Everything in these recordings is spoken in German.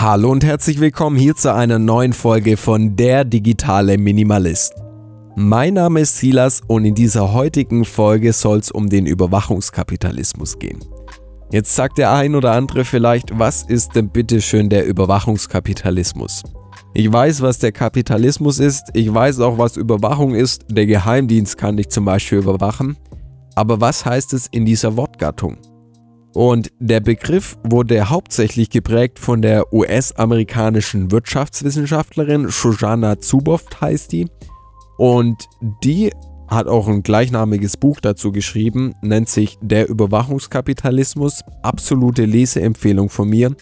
Hallo und herzlich willkommen hier zu einer neuen Folge von Der digitale Minimalist. Mein Name ist Silas und in dieser heutigen Folge soll es um den Überwachungskapitalismus gehen. Jetzt sagt der ein oder andere vielleicht, was ist denn bitteschön der Überwachungskapitalismus? Ich weiß, was der Kapitalismus ist, ich weiß auch, was Überwachung ist, der Geheimdienst kann dich zum Beispiel überwachen, aber was heißt es in dieser Wortgattung? Und der Begriff wurde hauptsächlich geprägt von der US-amerikanischen Wirtschaftswissenschaftlerin Shoshana Zuboff heißt die. Und die hat auch ein gleichnamiges Buch dazu geschrieben, nennt sich Der Überwachungskapitalismus. Absolute Leseempfehlung von mir.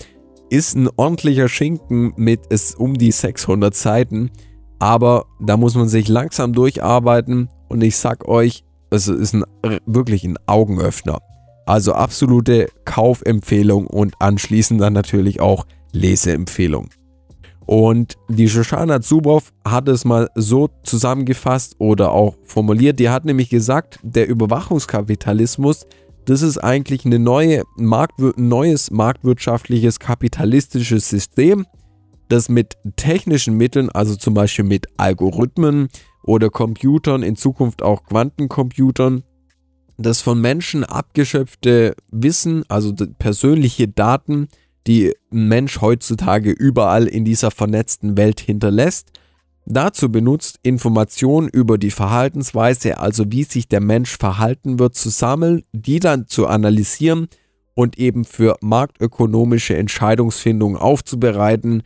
Ist ein ordentlicher Schinken mit es um die 600 Seiten, aber da muss man sich langsam durcharbeiten und ich sag euch, es ist ein, wirklich ein Augenöffner. Also absolute Kaufempfehlung und anschließend dann natürlich auch Leseempfehlung. Und die Shoshana Zuboff hat es mal so zusammengefasst oder auch formuliert. Die hat nämlich gesagt, der Überwachungskapitalismus, das ist eigentlich ein neue Marktwir neues marktwirtschaftliches kapitalistisches System, das mit technischen Mitteln, also zum Beispiel mit Algorithmen oder Computern, in Zukunft auch Quantencomputern, das von Menschen abgeschöpfte Wissen, also persönliche Daten, die ein Mensch heutzutage überall in dieser vernetzten Welt hinterlässt, dazu benutzt, Informationen über die Verhaltensweise, also wie sich der Mensch verhalten wird, zu sammeln, die dann zu analysieren und eben für marktökonomische Entscheidungsfindung aufzubereiten,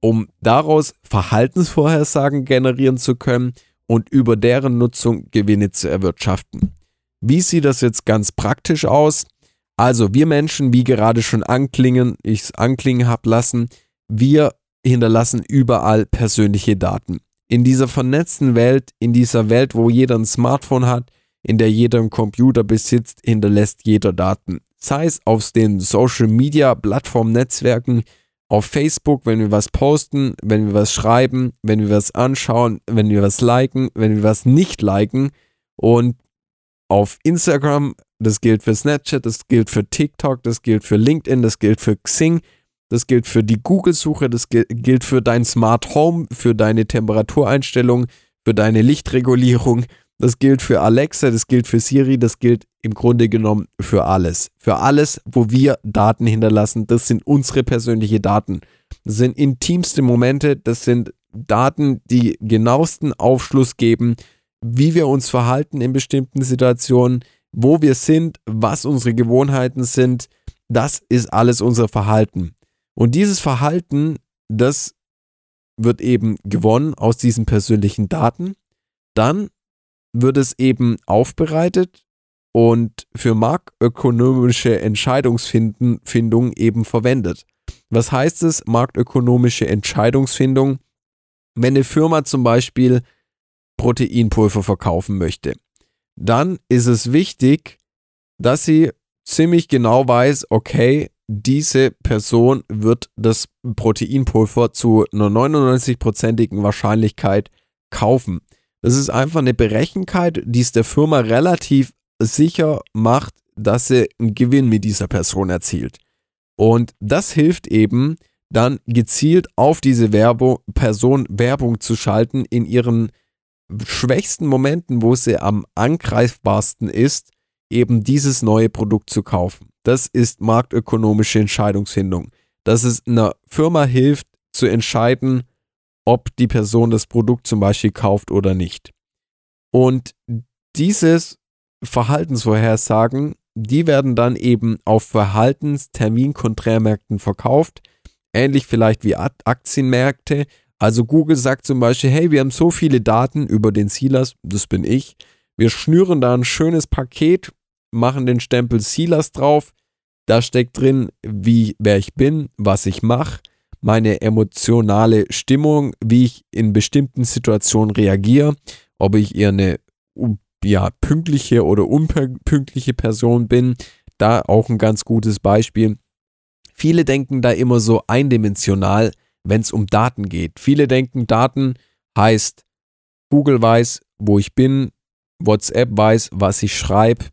um daraus Verhaltensvorhersagen generieren zu können und über deren Nutzung Gewinne zu erwirtschaften. Wie sieht das jetzt ganz praktisch aus? Also wir Menschen, wie gerade schon anklingen, ich es anklingen habe lassen, wir hinterlassen überall persönliche Daten. In dieser vernetzten Welt, in dieser Welt, wo jeder ein Smartphone hat, in der jeder einen Computer besitzt, hinterlässt jeder Daten. Sei es auf den Social Media Plattform Netzwerken, auf Facebook, wenn wir was posten, wenn wir was schreiben, wenn wir was anschauen, wenn wir was liken, wenn wir was nicht liken und auf Instagram, das gilt für Snapchat, das gilt für TikTok, das gilt für LinkedIn, das gilt für Xing, das gilt für die Google-Suche, das gilt für dein Smart Home, für deine Temperatureinstellung, für deine Lichtregulierung, das gilt für Alexa, das gilt für Siri, das gilt im Grunde genommen für alles. Für alles, wo wir Daten hinterlassen, das sind unsere persönlichen Daten. Das sind intimste Momente, das sind Daten, die genauesten Aufschluss geben wie wir uns verhalten in bestimmten Situationen, wo wir sind, was unsere Gewohnheiten sind. Das ist alles unser Verhalten. Und dieses Verhalten, das wird eben gewonnen aus diesen persönlichen Daten. Dann wird es eben aufbereitet und für marktökonomische Entscheidungsfindung eben verwendet. Was heißt es, marktökonomische Entscheidungsfindung? Wenn eine Firma zum Beispiel Proteinpulver verkaufen möchte, dann ist es wichtig, dass sie ziemlich genau weiß, okay, diese Person wird das Proteinpulver zu einer 99-prozentigen Wahrscheinlichkeit kaufen. Das ist einfach eine Berechenkeit, die es der Firma relativ sicher macht, dass sie einen Gewinn mit dieser Person erzielt. Und das hilft eben, dann gezielt auf diese Werbung, Person Werbung zu schalten in ihren schwächsten Momenten, wo sie am angreifbarsten ist, eben dieses neue Produkt zu kaufen. Das ist marktökonomische Entscheidungsfindung. Dass es einer Firma hilft zu entscheiden, ob die Person das Produkt zum Beispiel kauft oder nicht. Und dieses Verhaltensvorhersagen, die werden dann eben auf Verhaltensterminkonträrmärkten verkauft, ähnlich vielleicht wie Aktienmärkte, also Google sagt zum Beispiel, hey, wir haben so viele Daten über den Silas, das bin ich. Wir schnüren da ein schönes Paket, machen den Stempel Silas drauf. Da steckt drin, wie wer ich bin, was ich mache, meine emotionale Stimmung, wie ich in bestimmten Situationen reagiere, ob ich eher eine ja, pünktliche oder unpünktliche Person bin. Da auch ein ganz gutes Beispiel. Viele denken da immer so eindimensional wenn es um Daten geht. Viele denken, Daten heißt, Google weiß, wo ich bin, WhatsApp weiß, was ich schreibe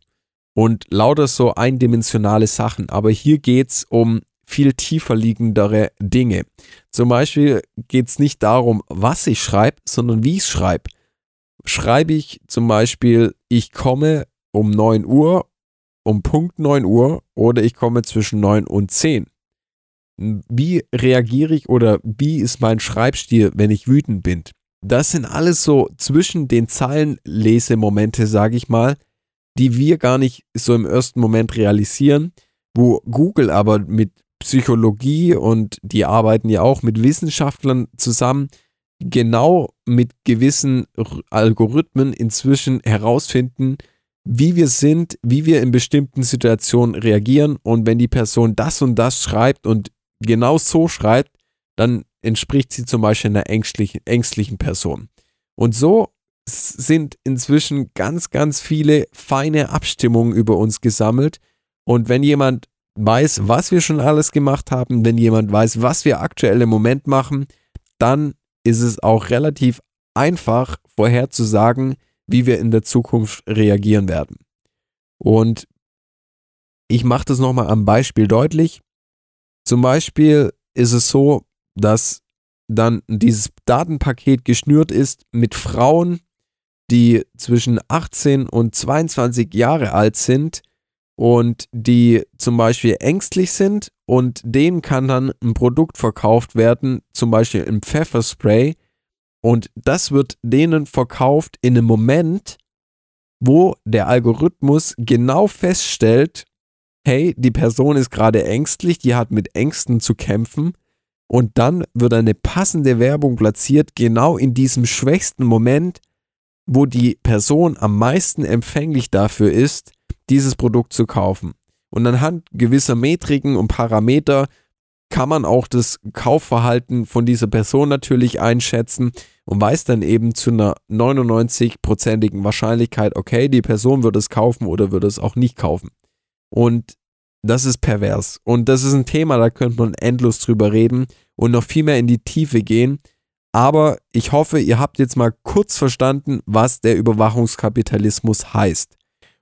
und lauter so eindimensionale Sachen. Aber hier geht es um viel tiefer liegendere Dinge. Zum Beispiel geht es nicht darum, was ich schreibe, sondern wie ich es schreibe. Schreibe ich zum Beispiel, ich komme um 9 Uhr, um Punkt 9 Uhr oder ich komme zwischen 9 und 10. Wie reagiere ich oder wie ist mein Schreibstil, wenn ich wütend bin? Das sind alles so zwischen den Zeilen Lesemomente, sage ich mal, die wir gar nicht so im ersten Moment realisieren, wo Google aber mit Psychologie und die arbeiten ja auch mit Wissenschaftlern zusammen, genau mit gewissen Algorithmen inzwischen herausfinden, wie wir sind, wie wir in bestimmten Situationen reagieren und wenn die Person das und das schreibt und genau so schreibt, dann entspricht sie zum Beispiel einer ängstlichen, ängstlichen Person. Und so sind inzwischen ganz, ganz viele feine Abstimmungen über uns gesammelt. Und wenn jemand weiß, was wir schon alles gemacht haben, wenn jemand weiß, was wir aktuell im Moment machen, dann ist es auch relativ einfach vorherzusagen, wie wir in der Zukunft reagieren werden. Und ich mache das nochmal am Beispiel deutlich. Zum Beispiel ist es so, dass dann dieses Datenpaket geschnürt ist mit Frauen, die zwischen 18 und 22 Jahre alt sind und die zum Beispiel ängstlich sind und denen kann dann ein Produkt verkauft werden, zum Beispiel im Pfefferspray. Und das wird denen verkauft in einem Moment, wo der Algorithmus genau feststellt, hey, die Person ist gerade ängstlich, die hat mit Ängsten zu kämpfen und dann wird eine passende Werbung platziert, genau in diesem schwächsten Moment, wo die Person am meisten empfänglich dafür ist, dieses Produkt zu kaufen. Und anhand gewisser Metriken und Parameter kann man auch das Kaufverhalten von dieser Person natürlich einschätzen und weiß dann eben zu einer 99-prozentigen Wahrscheinlichkeit, okay, die Person wird es kaufen oder wird es auch nicht kaufen. Und das ist pervers. Und das ist ein Thema, da könnte man endlos drüber reden und noch viel mehr in die Tiefe gehen. Aber ich hoffe, ihr habt jetzt mal kurz verstanden, was der Überwachungskapitalismus heißt.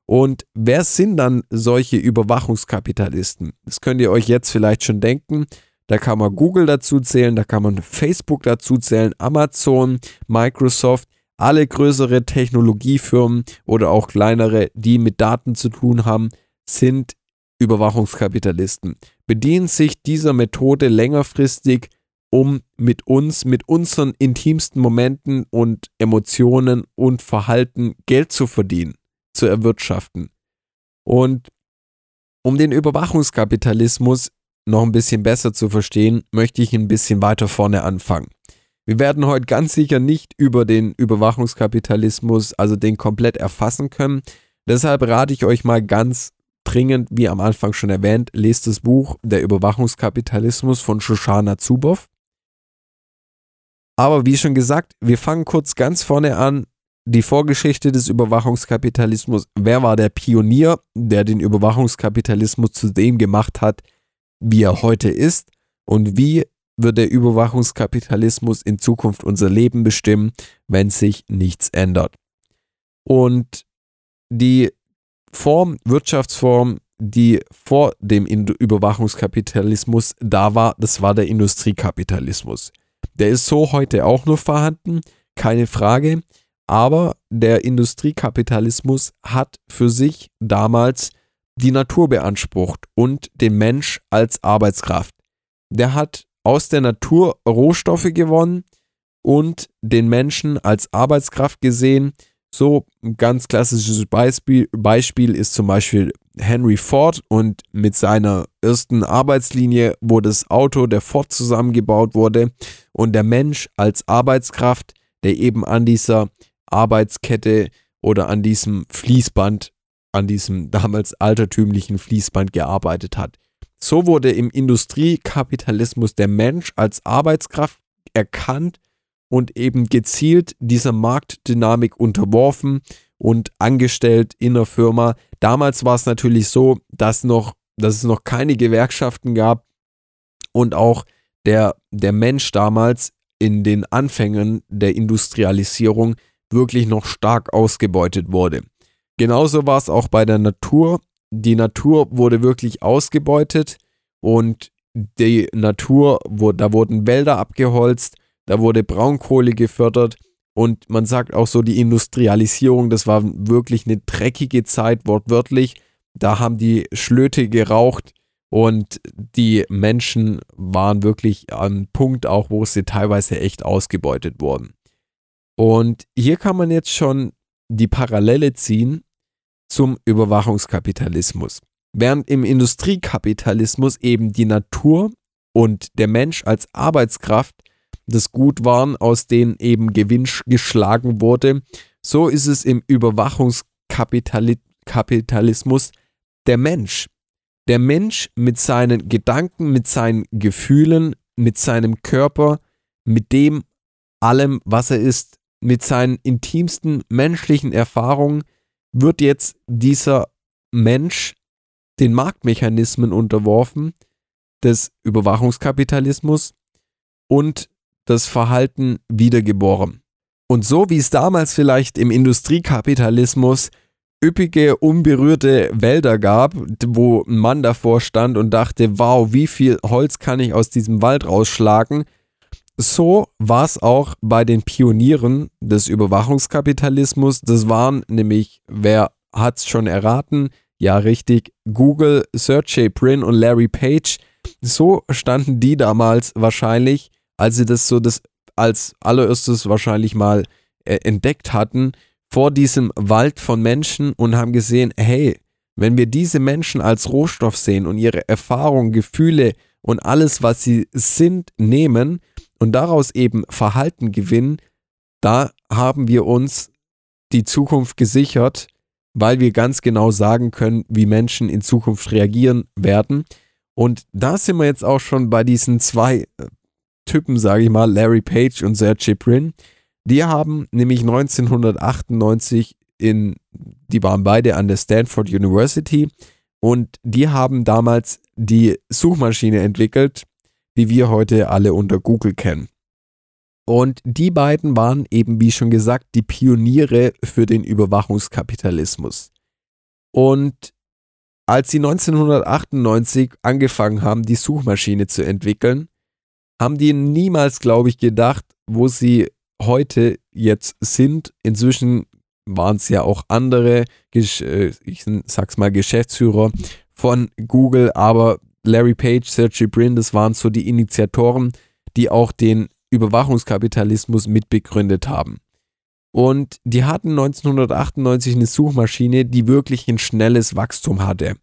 Und wer sind dann solche Überwachungskapitalisten? Das könnt ihr euch jetzt vielleicht schon denken. Da kann man Google dazu zählen, da kann man Facebook dazu zählen, Amazon, Microsoft, alle größere Technologiefirmen oder auch kleinere, die mit Daten zu tun haben, sind Überwachungskapitalisten. Bedienen sich dieser Methode längerfristig um mit uns, mit unseren intimsten Momenten und Emotionen und Verhalten Geld zu verdienen, zu erwirtschaften. Und um den Überwachungskapitalismus noch ein bisschen besser zu verstehen, möchte ich ein bisschen weiter vorne anfangen. Wir werden heute ganz sicher nicht über den Überwachungskapitalismus, also den komplett erfassen können. Deshalb rate ich euch mal ganz dringend, wie am Anfang schon erwähnt, lest das Buch Der Überwachungskapitalismus von Shoshana Zuboff. Aber wie schon gesagt, wir fangen kurz ganz vorne an. Die Vorgeschichte des Überwachungskapitalismus. Wer war der Pionier, der den Überwachungskapitalismus zu dem gemacht hat, wie er heute ist? Und wie wird der Überwachungskapitalismus in Zukunft unser Leben bestimmen, wenn sich nichts ändert? Und die Form, Wirtschaftsform, die vor dem Überwachungskapitalismus da war, das war der Industriekapitalismus. Der ist so heute auch noch vorhanden, keine Frage. Aber der Industriekapitalismus hat für sich damals die Natur beansprucht und den Mensch als Arbeitskraft. Der hat aus der Natur Rohstoffe gewonnen und den Menschen als Arbeitskraft gesehen. So ein ganz klassisches Beispiel, Beispiel ist zum Beispiel Henry Ford und mit seiner ersten Arbeitslinie, wo das Auto der Ford zusammengebaut wurde und der Mensch als Arbeitskraft, der eben an dieser Arbeitskette oder an diesem Fließband, an diesem damals altertümlichen Fließband gearbeitet hat. So wurde im Industriekapitalismus der Mensch als Arbeitskraft erkannt und eben gezielt dieser Marktdynamik unterworfen und angestellt in der Firma. Damals war es natürlich so, dass, noch, dass es noch keine Gewerkschaften gab und auch der, der Mensch damals in den Anfängen der Industrialisierung wirklich noch stark ausgebeutet wurde. Genauso war es auch bei der Natur. Die Natur wurde wirklich ausgebeutet und die Natur, da wurden Wälder abgeholzt, da wurde Braunkohle gefördert und man sagt auch so, die Industrialisierung, das war wirklich eine dreckige Zeit, wortwörtlich. Da haben die Schlöte geraucht und die Menschen waren wirklich am Punkt auch, wo sie teilweise echt ausgebeutet wurden. Und hier kann man jetzt schon die Parallele ziehen zum Überwachungskapitalismus. Während im Industriekapitalismus eben die Natur und der Mensch als Arbeitskraft das Gut waren, aus denen eben Gewinn geschlagen wurde, so ist es im Überwachungskapitalismus der Mensch. Der Mensch mit seinen Gedanken, mit seinen Gefühlen, mit seinem Körper, mit dem allem, was er ist, mit seinen intimsten menschlichen Erfahrungen, wird jetzt dieser Mensch den Marktmechanismen unterworfen des Überwachungskapitalismus und das Verhalten wiedergeboren. Und so wie es damals vielleicht im Industriekapitalismus üppige, unberührte Wälder gab, wo ein Mann davor stand und dachte, wow, wie viel Holz kann ich aus diesem Wald rausschlagen, so war es auch bei den Pionieren des Überwachungskapitalismus. Das waren nämlich, wer hat es schon erraten? Ja, richtig, Google, Sergey Brin und Larry Page. So standen die damals wahrscheinlich als sie das so das als allererstes wahrscheinlich mal äh, entdeckt hatten, vor diesem Wald von Menschen und haben gesehen, hey, wenn wir diese Menschen als Rohstoff sehen und ihre Erfahrungen, Gefühle und alles, was sie sind, nehmen und daraus eben Verhalten gewinnen, da haben wir uns die Zukunft gesichert, weil wir ganz genau sagen können, wie Menschen in Zukunft reagieren werden. Und da sind wir jetzt auch schon bei diesen zwei äh, Typen, sage ich mal, Larry Page und Sergey Brin, die haben nämlich 1998 in, die waren beide an der Stanford University und die haben damals die Suchmaschine entwickelt, die wir heute alle unter Google kennen. Und die beiden waren eben, wie schon gesagt, die Pioniere für den Überwachungskapitalismus. Und als sie 1998 angefangen haben, die Suchmaschine zu entwickeln, haben die niemals, glaube ich, gedacht, wo sie heute jetzt sind. Inzwischen waren es ja auch andere, äh, ich sag's mal, Geschäftsführer von Google, aber Larry Page, Sergey Brin, das waren so die Initiatoren, die auch den Überwachungskapitalismus mitbegründet haben. Und die hatten 1998 eine Suchmaschine, die wirklich ein schnelles Wachstum hatte.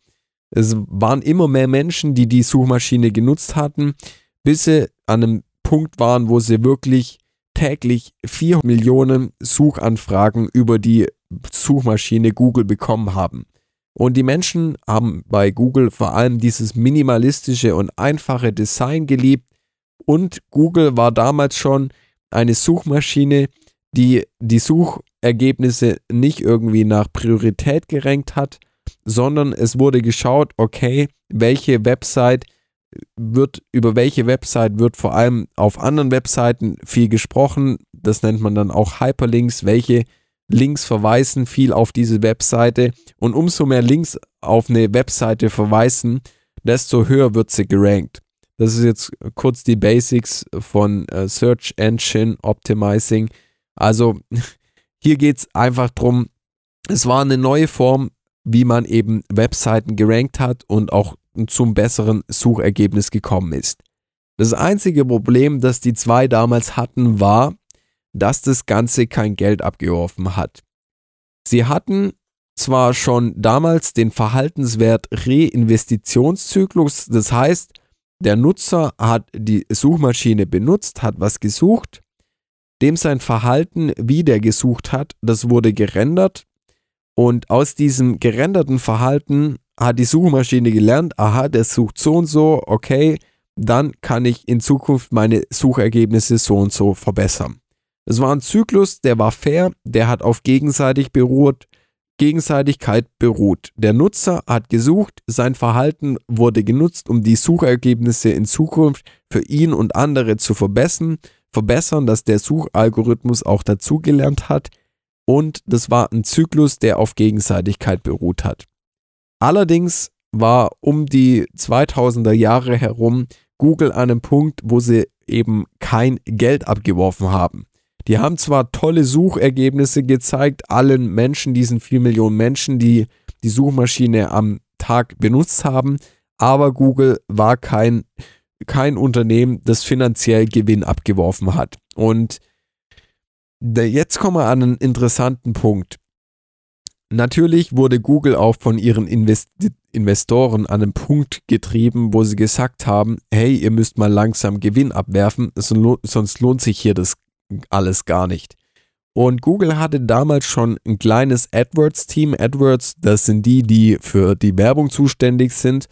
Es waren immer mehr Menschen, die die Suchmaschine genutzt hatten bis sie an einem Punkt waren, wo sie wirklich täglich 4 Millionen Suchanfragen über die Suchmaschine Google bekommen haben. Und die Menschen haben bei Google vor allem dieses minimalistische und einfache Design geliebt. Und Google war damals schon eine Suchmaschine, die die Suchergebnisse nicht irgendwie nach Priorität gerankt hat, sondern es wurde geschaut, okay, welche Website wird, über welche Website wird vor allem auf anderen Webseiten viel gesprochen. Das nennt man dann auch Hyperlinks. Welche Links verweisen viel auf diese Webseite. Und umso mehr Links auf eine Webseite verweisen, desto höher wird sie gerankt. Das ist jetzt kurz die Basics von äh, Search Engine Optimizing. Also hier geht es einfach darum, es war eine neue Form, wie man eben Webseiten gerankt hat und auch zum besseren Suchergebnis gekommen ist. Das einzige Problem, das die zwei damals hatten, war, dass das Ganze kein Geld abgeworfen hat. Sie hatten zwar schon damals den Verhaltenswert Reinvestitionszyklus, das heißt, der Nutzer hat die Suchmaschine benutzt, hat was gesucht, dem sein Verhalten, wie der gesucht hat, das wurde gerendert und aus diesem gerenderten Verhalten hat die Suchmaschine gelernt, aha, der sucht so und so, okay, dann kann ich in Zukunft meine Suchergebnisse so und so verbessern. Es war ein Zyklus, der war fair, der hat auf gegenseitig beruht, Gegenseitigkeit beruht. Der Nutzer hat gesucht, sein Verhalten wurde genutzt, um die Suchergebnisse in Zukunft für ihn und andere zu verbessern, verbessern, dass der Suchalgorithmus auch dazugelernt hat. Und das war ein Zyklus, der auf Gegenseitigkeit beruht hat. Allerdings war um die 2000er Jahre herum Google an einem Punkt, wo sie eben kein Geld abgeworfen haben. Die haben zwar tolle Suchergebnisse gezeigt, allen Menschen, diesen 4 Millionen Menschen, die die Suchmaschine am Tag benutzt haben, aber Google war kein, kein Unternehmen, das finanziell Gewinn abgeworfen hat. Und jetzt kommen wir an einen interessanten Punkt. Natürlich wurde Google auch von ihren Invest Investoren an einen Punkt getrieben, wo sie gesagt haben, hey, ihr müsst mal langsam Gewinn abwerfen, sonst lohnt sich hier das alles gar nicht. Und Google hatte damals schon ein kleines AdWords-Team. AdWords, das sind die, die für die Werbung zuständig sind.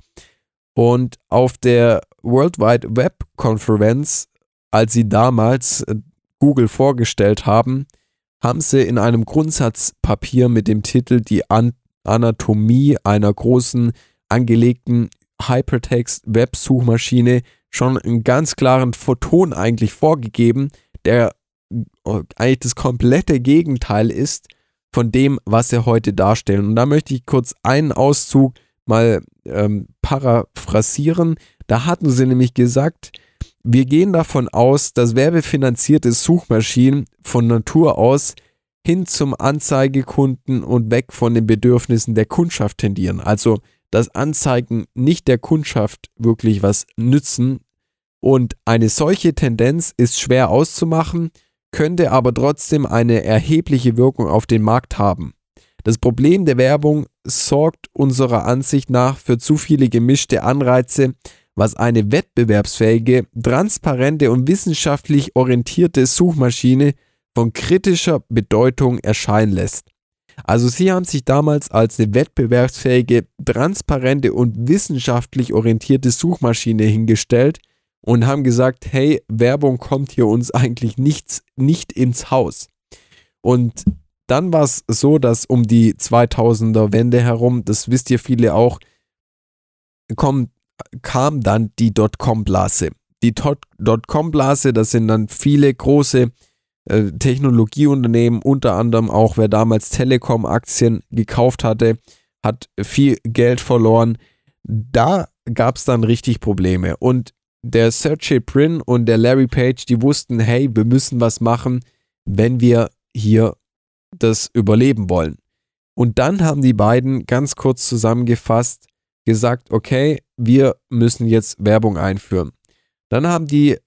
Und auf der World Wide Web Konferenz, als sie damals äh, Google vorgestellt haben, haben sie in einem Grundsatzpapier mit dem Titel Die An Anatomie einer großen angelegten Hypertext-Web-Suchmaschine schon einen ganz klaren Photon eigentlich vorgegeben, der äh, eigentlich das komplette Gegenteil ist von dem, was sie heute darstellen. Und da möchte ich kurz einen Auszug mal ähm, paraphrasieren. Da hatten sie nämlich gesagt, wir gehen davon aus, dass werbefinanzierte Suchmaschinen von Natur aus hin zum Anzeigekunden und weg von den Bedürfnissen der Kundschaft tendieren. Also, dass Anzeigen nicht der Kundschaft wirklich was nützen. Und eine solche Tendenz ist schwer auszumachen, könnte aber trotzdem eine erhebliche Wirkung auf den Markt haben. Das Problem der Werbung sorgt unserer Ansicht nach für zu viele gemischte Anreize, was eine wettbewerbsfähige, transparente und wissenschaftlich orientierte Suchmaschine von kritischer Bedeutung erscheinen lässt. Also sie haben sich damals als eine wettbewerbsfähige, transparente und wissenschaftlich orientierte Suchmaschine hingestellt und haben gesagt, hey, Werbung kommt hier uns eigentlich nichts, nicht ins Haus. Und dann war es so, dass um die 2000er Wende herum, das wisst ihr viele auch, kommt kam dann die Dotcom-Blase. Die Dotcom-Blase, das sind dann viele große äh, Technologieunternehmen, unter anderem auch wer damals Telekom-Aktien gekauft hatte, hat viel Geld verloren. Da gab es dann richtig Probleme. Und der Sergey Brin und der Larry Page, die wussten, hey, wir müssen was machen, wenn wir hier das überleben wollen. Und dann haben die beiden ganz kurz zusammengefasst gesagt, okay, wir müssen jetzt Werbung einführen. Dann haben die,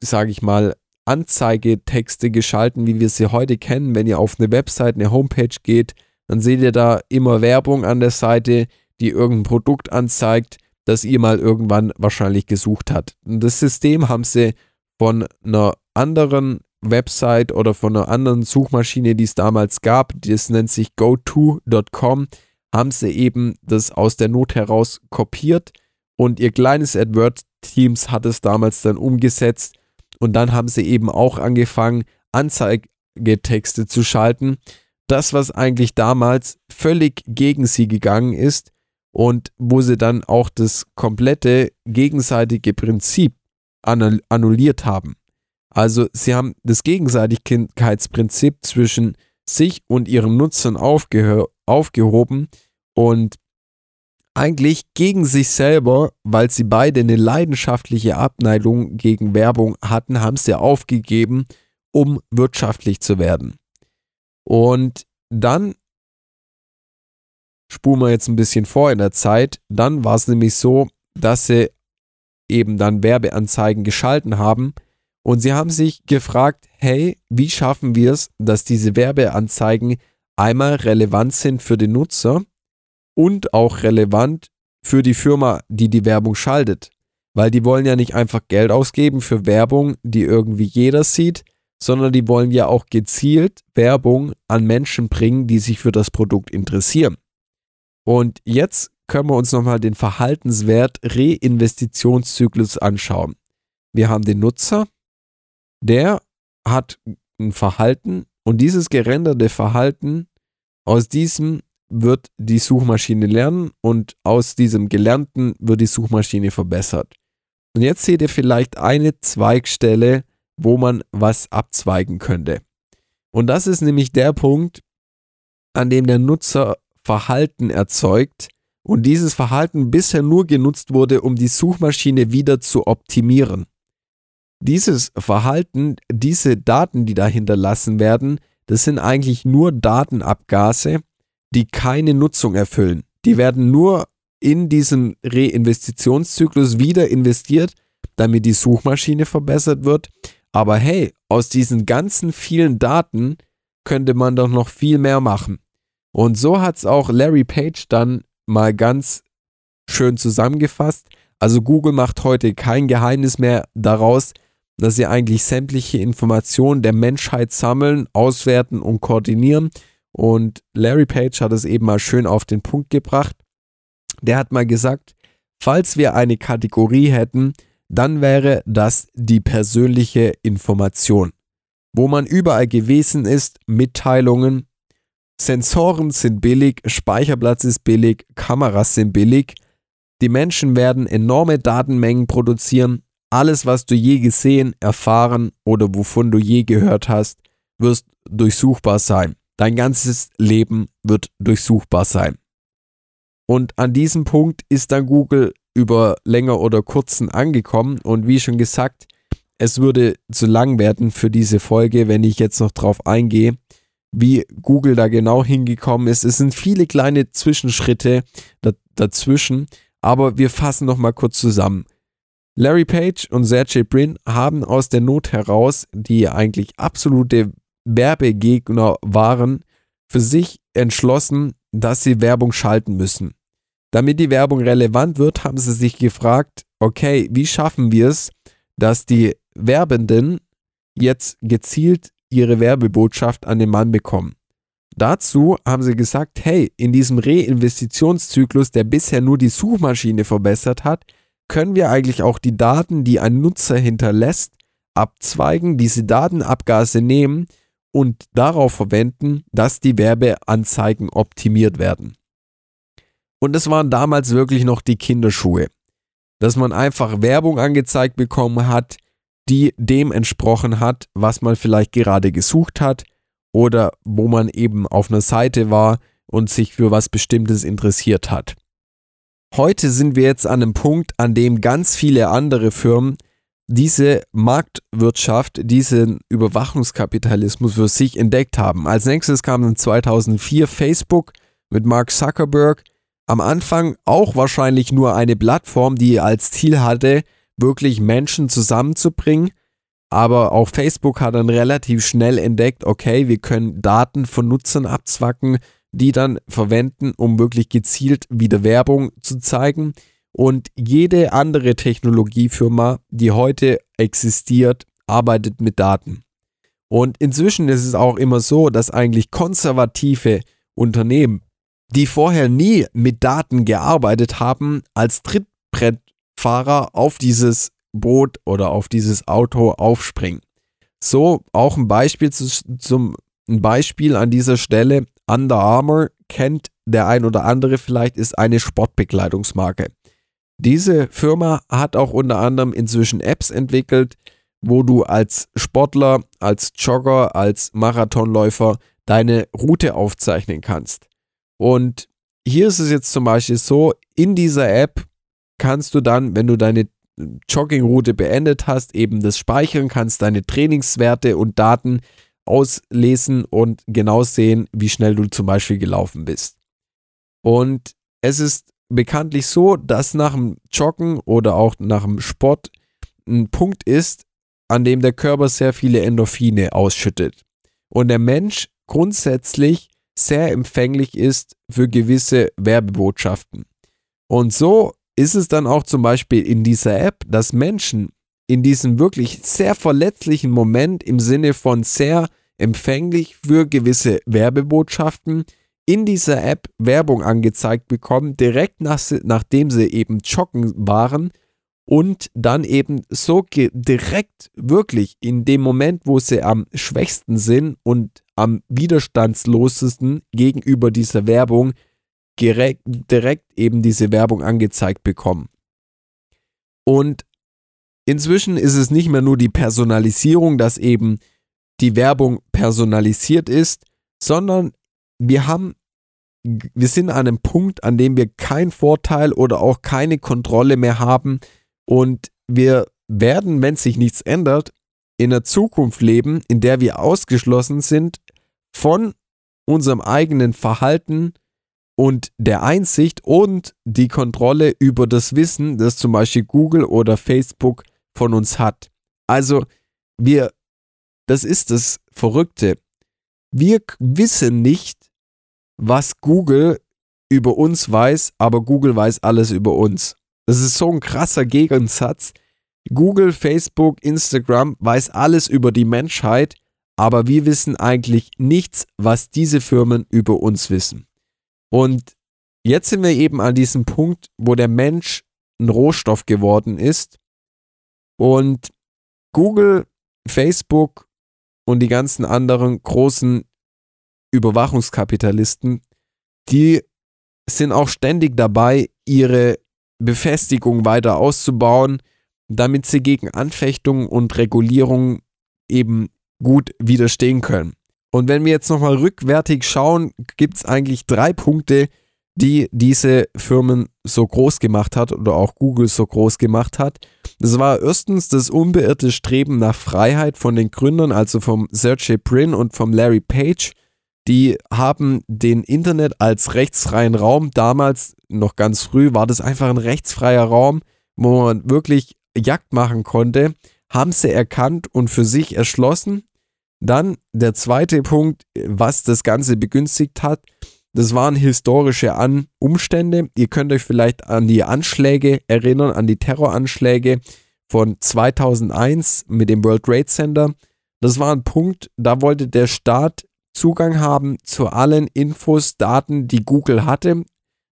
sage ich mal, Anzeigetexte geschalten, wie wir sie heute kennen. Wenn ihr auf eine Website, eine Homepage geht, dann seht ihr da immer Werbung an der Seite, die irgendein Produkt anzeigt, das ihr mal irgendwann wahrscheinlich gesucht habt. Und das System haben sie von einer anderen Website oder von einer anderen Suchmaschine, die es damals gab, das nennt sich goto.com, haben sie eben das aus der Not heraus kopiert und ihr kleines AdWords-Teams hat es damals dann umgesetzt und dann haben sie eben auch angefangen, Anzeigetexte zu schalten. Das, was eigentlich damals völlig gegen sie gegangen ist und wo sie dann auch das komplette gegenseitige Prinzip annulliert haben. Also sie haben das Gegenseitigkeitsprinzip zwischen sich und ihren Nutzern aufgehoben und eigentlich gegen sich selber, weil sie beide eine leidenschaftliche Abneigung gegen Werbung hatten, haben sie aufgegeben, um wirtschaftlich zu werden. Und dann spulen wir jetzt ein bisschen vor in der Zeit, dann war es nämlich so, dass sie eben dann Werbeanzeigen geschalten haben und sie haben sich gefragt, hey, wie schaffen wir es, dass diese Werbeanzeigen einmal relevant sind für den Nutzer und auch relevant für die Firma, die die Werbung schaltet. Weil die wollen ja nicht einfach Geld ausgeben für Werbung, die irgendwie jeder sieht, sondern die wollen ja auch gezielt Werbung an Menschen bringen, die sich für das Produkt interessieren. Und jetzt können wir uns nochmal den Verhaltenswert Reinvestitionszyklus anschauen. Wir haben den Nutzer, der hat ein Verhalten und dieses gerenderte Verhalten, aus diesem wird die Suchmaschine lernen und aus diesem Gelernten wird die Suchmaschine verbessert. Und jetzt seht ihr vielleicht eine Zweigstelle, wo man was abzweigen könnte. Und das ist nämlich der Punkt, an dem der Nutzer Verhalten erzeugt und dieses Verhalten bisher nur genutzt wurde, um die Suchmaschine wieder zu optimieren. Dieses Verhalten, diese Daten, die da hinterlassen werden, das sind eigentlich nur Datenabgase, die keine Nutzung erfüllen. Die werden nur in diesem Reinvestitionszyklus wieder investiert, damit die Suchmaschine verbessert wird. Aber hey, aus diesen ganzen vielen Daten könnte man doch noch viel mehr machen. Und so hat es auch Larry Page dann mal ganz schön zusammengefasst. Also Google macht heute kein Geheimnis mehr daraus, dass sie eigentlich sämtliche Informationen der Menschheit sammeln, auswerten und koordinieren. Und Larry Page hat es eben mal schön auf den Punkt gebracht. Der hat mal gesagt, falls wir eine Kategorie hätten, dann wäre das die persönliche Information, wo man überall gewesen ist, Mitteilungen, Sensoren sind billig, Speicherplatz ist billig, Kameras sind billig. Die Menschen werden enorme Datenmengen produzieren. Alles, was du je gesehen, erfahren oder wovon du je gehört hast, wirst durchsuchbar sein. Dein ganzes Leben wird durchsuchbar sein. Und an diesem Punkt ist dann Google über länger oder kurzen angekommen. Und wie schon gesagt, es würde zu lang werden für diese Folge, wenn ich jetzt noch drauf eingehe wie Google da genau hingekommen ist. Es sind viele kleine Zwischenschritte dazwischen, aber wir fassen noch mal kurz zusammen. Larry Page und Sergey Brin haben aus der Not heraus, die eigentlich absolute Werbegegner waren, für sich entschlossen, dass sie Werbung schalten müssen. Damit die Werbung relevant wird, haben sie sich gefragt, okay, wie schaffen wir es, dass die Werbenden jetzt gezielt ihre Werbebotschaft an den Mann bekommen. Dazu haben sie gesagt, hey, in diesem Reinvestitionszyklus, der bisher nur die Suchmaschine verbessert hat, können wir eigentlich auch die Daten, die ein Nutzer hinterlässt, abzweigen, diese Datenabgase nehmen und darauf verwenden, dass die Werbeanzeigen optimiert werden. Und das waren damals wirklich noch die Kinderschuhe. Dass man einfach Werbung angezeigt bekommen hat, die dem entsprochen hat, was man vielleicht gerade gesucht hat oder wo man eben auf einer Seite war und sich für was Bestimmtes interessiert hat. Heute sind wir jetzt an einem Punkt, an dem ganz viele andere Firmen diese Marktwirtschaft, diesen Überwachungskapitalismus für sich entdeckt haben. Als nächstes kam dann 2004 Facebook mit Mark Zuckerberg. Am Anfang auch wahrscheinlich nur eine Plattform, die als Ziel hatte, wirklich Menschen zusammenzubringen. Aber auch Facebook hat dann relativ schnell entdeckt, okay, wir können Daten von Nutzern abzwacken, die dann verwenden, um wirklich gezielt wieder Werbung zu zeigen. Und jede andere Technologiefirma, die heute existiert, arbeitet mit Daten. Und inzwischen ist es auch immer so, dass eigentlich konservative Unternehmen, die vorher nie mit Daten gearbeitet haben, als Trittbrett Fahrer auf dieses Boot oder auf dieses Auto aufspringen. So auch ein Beispiel zu, zum ein Beispiel an dieser Stelle. Under Armour kennt der ein oder andere vielleicht, ist eine Sportbekleidungsmarke. Diese Firma hat auch unter anderem inzwischen Apps entwickelt, wo du als Sportler, als Jogger, als Marathonläufer deine Route aufzeichnen kannst. Und hier ist es jetzt zum Beispiel so, in dieser App kannst du dann, wenn du deine Joggingroute beendet hast, eben das speichern, kannst deine Trainingswerte und Daten auslesen und genau sehen, wie schnell du zum Beispiel gelaufen bist. Und es ist bekanntlich so, dass nach dem Joggen oder auch nach dem Sport ein Punkt ist, an dem der Körper sehr viele Endorphine ausschüttet. Und der Mensch grundsätzlich sehr empfänglich ist für gewisse Werbebotschaften. Und so ist es dann auch zum Beispiel in dieser App, dass Menschen in diesem wirklich sehr verletzlichen Moment im Sinne von sehr empfänglich für gewisse Werbebotschaften in dieser App Werbung angezeigt bekommen, direkt nach, nachdem sie eben joggen waren und dann eben so direkt wirklich in dem Moment, wo sie am schwächsten sind und am widerstandslosesten gegenüber dieser Werbung direkt, direkt eben diese Werbung angezeigt bekommen. Und inzwischen ist es nicht mehr nur die Personalisierung, dass eben die Werbung personalisiert ist, sondern wir haben wir sind an einem Punkt, an dem wir keinen Vorteil oder auch keine Kontrolle mehr haben und wir werden, wenn sich nichts ändert, in einer Zukunft leben, in der wir ausgeschlossen sind von unserem eigenen Verhalten und der Einsicht und die Kontrolle über das Wissen, das zum Beispiel Google oder Facebook von uns hat. Also wir, das ist das Verrückte. Wir wissen nicht, was Google über uns weiß, aber Google weiß alles über uns. Das ist so ein krasser Gegensatz. Google, Facebook, Instagram weiß alles über die Menschheit, aber wir wissen eigentlich nichts, was diese Firmen über uns wissen. Und jetzt sind wir eben an diesem Punkt, wo der Mensch ein Rohstoff geworden ist und Google, Facebook und die ganzen anderen großen Überwachungskapitalisten, die sind auch ständig dabei, ihre Befestigung weiter auszubauen, damit sie gegen Anfechtungen und Regulierungen eben gut widerstehen können. Und wenn wir jetzt nochmal rückwärtig schauen, gibt es eigentlich drei Punkte, die diese Firmen so groß gemacht hat oder auch Google so groß gemacht hat. Das war erstens das unbeirrte Streben nach Freiheit von den Gründern, also vom Sergey Brin und vom Larry Page. Die haben den Internet als rechtsfreien Raum, damals noch ganz früh war das einfach ein rechtsfreier Raum, wo man wirklich Jagd machen konnte, haben sie erkannt und für sich erschlossen. Dann der zweite Punkt, was das Ganze begünstigt hat, das waren historische an Umstände. Ihr könnt euch vielleicht an die Anschläge erinnern, an die Terroranschläge von 2001 mit dem World Trade Center. Das war ein Punkt, da wollte der Staat Zugang haben zu allen Infos, Daten, die Google hatte.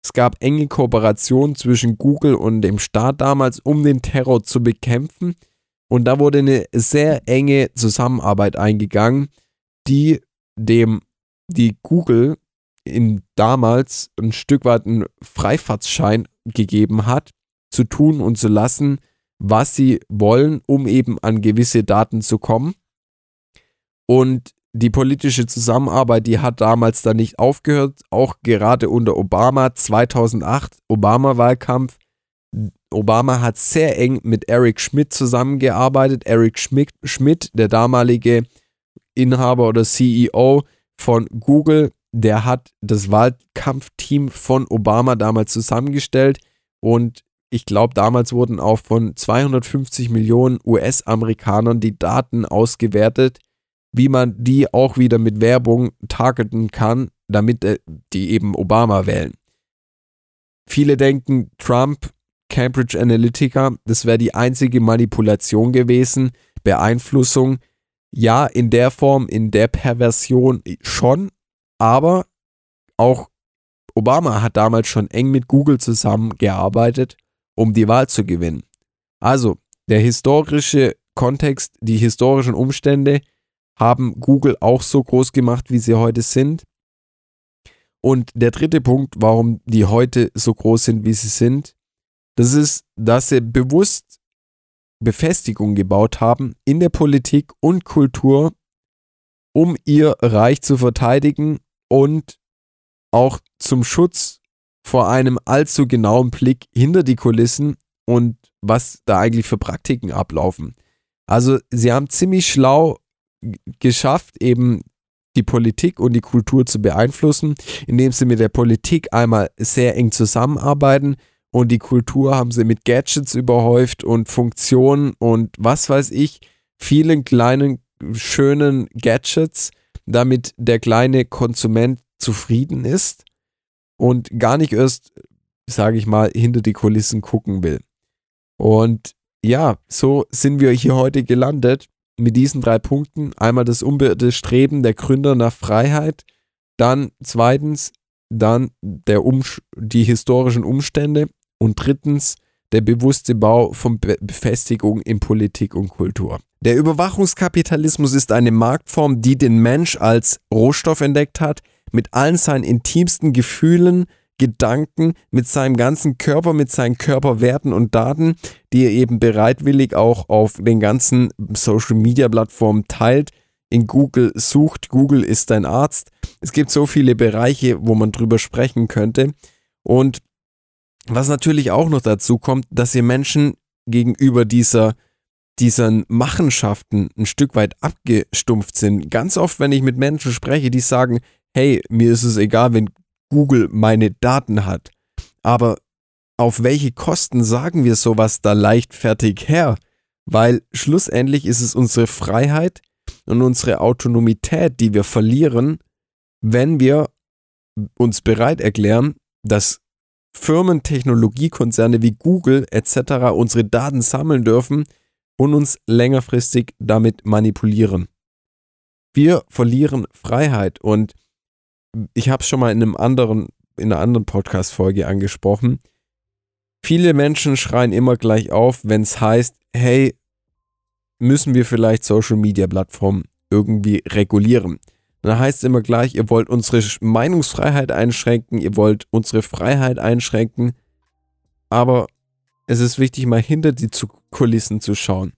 Es gab enge Kooperationen zwischen Google und dem Staat damals, um den Terror zu bekämpfen. Und da wurde eine sehr enge Zusammenarbeit eingegangen, die dem, die Google in damals ein Stück weit einen Freifahrtsschein gegeben hat, zu tun und zu lassen, was sie wollen, um eben an gewisse Daten zu kommen. Und die politische Zusammenarbeit, die hat damals dann nicht aufgehört, auch gerade unter Obama 2008, Obama-Wahlkampf. Obama hat sehr eng mit Eric Schmidt zusammengearbeitet. Eric Schmidt, der damalige Inhaber oder CEO von Google, der hat das Wahlkampfteam von Obama damals zusammengestellt und ich glaube, damals wurden auch von 250 Millionen US-Amerikanern die Daten ausgewertet, wie man die auch wieder mit Werbung targeten kann, damit äh, die eben Obama wählen. Viele denken, Trump, Cambridge Analytica, das wäre die einzige Manipulation gewesen, Beeinflussung. Ja, in der Form, in der Perversion schon, aber auch Obama hat damals schon eng mit Google zusammengearbeitet, um die Wahl zu gewinnen. Also, der historische Kontext, die historischen Umstände haben Google auch so groß gemacht, wie sie heute sind. Und der dritte Punkt, warum die heute so groß sind, wie sie sind, das ist, dass sie bewusst Befestigung gebaut haben in der Politik und Kultur, um ihr Reich zu verteidigen und auch zum Schutz vor einem allzu genauen Blick hinter die Kulissen und was da eigentlich für Praktiken ablaufen. Also sie haben ziemlich schlau geschafft, eben die Politik und die Kultur zu beeinflussen, indem sie mit der Politik einmal sehr eng zusammenarbeiten und die Kultur haben sie mit Gadgets überhäuft und Funktionen und was weiß ich, vielen kleinen schönen Gadgets, damit der kleine Konsument zufrieden ist und gar nicht erst, sage ich mal, hinter die Kulissen gucken will. Und ja, so sind wir hier heute gelandet mit diesen drei Punkten. Einmal das unbeirrte Streben der Gründer nach Freiheit, dann zweitens dann der um, die historischen Umstände und drittens der bewusste Bau von Be Befestigung in Politik und Kultur. Der Überwachungskapitalismus ist eine Marktform, die den Mensch als Rohstoff entdeckt hat, mit allen seinen intimsten Gefühlen, Gedanken, mit seinem ganzen Körper, mit seinen Körperwerten und Daten, die er eben bereitwillig auch auf den ganzen Social Media Plattformen teilt, in Google sucht. Google ist dein Arzt. Es gibt so viele Bereiche, wo man drüber sprechen könnte. Und was natürlich auch noch dazu kommt, dass ihr Menschen gegenüber dieser, diesen Machenschaften ein Stück weit abgestumpft sind. Ganz oft, wenn ich mit Menschen spreche, die sagen, hey, mir ist es egal, wenn Google meine Daten hat. Aber auf welche Kosten sagen wir sowas da leichtfertig her? Weil schlussendlich ist es unsere Freiheit und unsere Autonomität, die wir verlieren, wenn wir uns bereit erklären, dass Firmen, Technologiekonzerne wie Google etc. unsere Daten sammeln dürfen und uns längerfristig damit manipulieren. Wir verlieren Freiheit und ich habe es schon mal in einem anderen, in einer anderen Podcast-Folge angesprochen. Viele Menschen schreien immer gleich auf, wenn es heißt, hey, müssen wir vielleicht Social Media Plattformen irgendwie regulieren. Dann heißt es immer gleich, ihr wollt unsere Meinungsfreiheit einschränken, ihr wollt unsere Freiheit einschränken. Aber es ist wichtig, mal hinter die Kulissen zu schauen.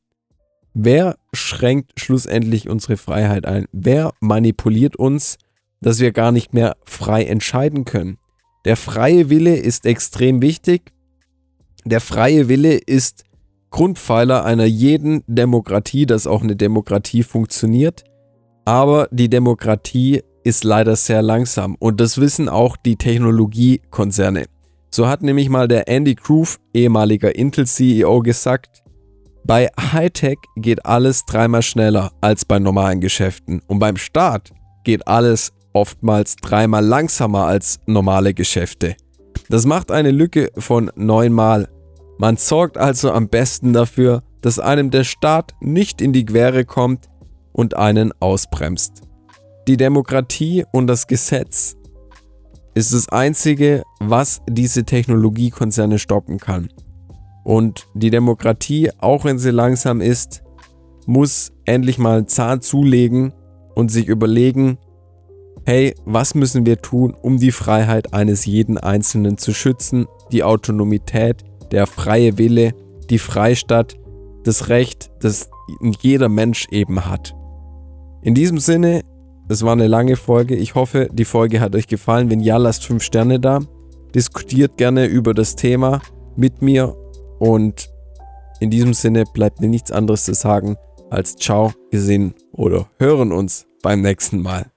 Wer schränkt schlussendlich unsere Freiheit ein? Wer manipuliert uns, dass wir gar nicht mehr frei entscheiden können? Der freie Wille ist extrem wichtig. Der freie Wille ist Grundpfeiler einer jeden Demokratie, dass auch eine Demokratie funktioniert. Aber die Demokratie ist leider sehr langsam und das wissen auch die Technologiekonzerne. So hat nämlich mal der Andy Groove, ehemaliger Intel-CEO, gesagt, bei Hightech geht alles dreimal schneller als bei normalen Geschäften und beim Staat geht alles oftmals dreimal langsamer als normale Geschäfte. Das macht eine Lücke von neunmal. Man sorgt also am besten dafür, dass einem der Staat nicht in die Quere kommt und einen ausbremst. Die Demokratie und das Gesetz ist das Einzige, was diese Technologiekonzerne stoppen kann. Und die Demokratie, auch wenn sie langsam ist, muss endlich mal Zahn zulegen und sich überlegen, hey, was müssen wir tun, um die Freiheit eines jeden Einzelnen zu schützen, die Autonomität, der freie Wille, die Freistadt, das Recht, das jeder Mensch eben hat. In diesem Sinne, es war eine lange Folge. Ich hoffe, die Folge hat euch gefallen. Wenn ja, lasst 5 Sterne da. Diskutiert gerne über das Thema mit mir. Und in diesem Sinne bleibt mir nichts anderes zu sagen als Ciao, wir sehen oder hören uns beim nächsten Mal.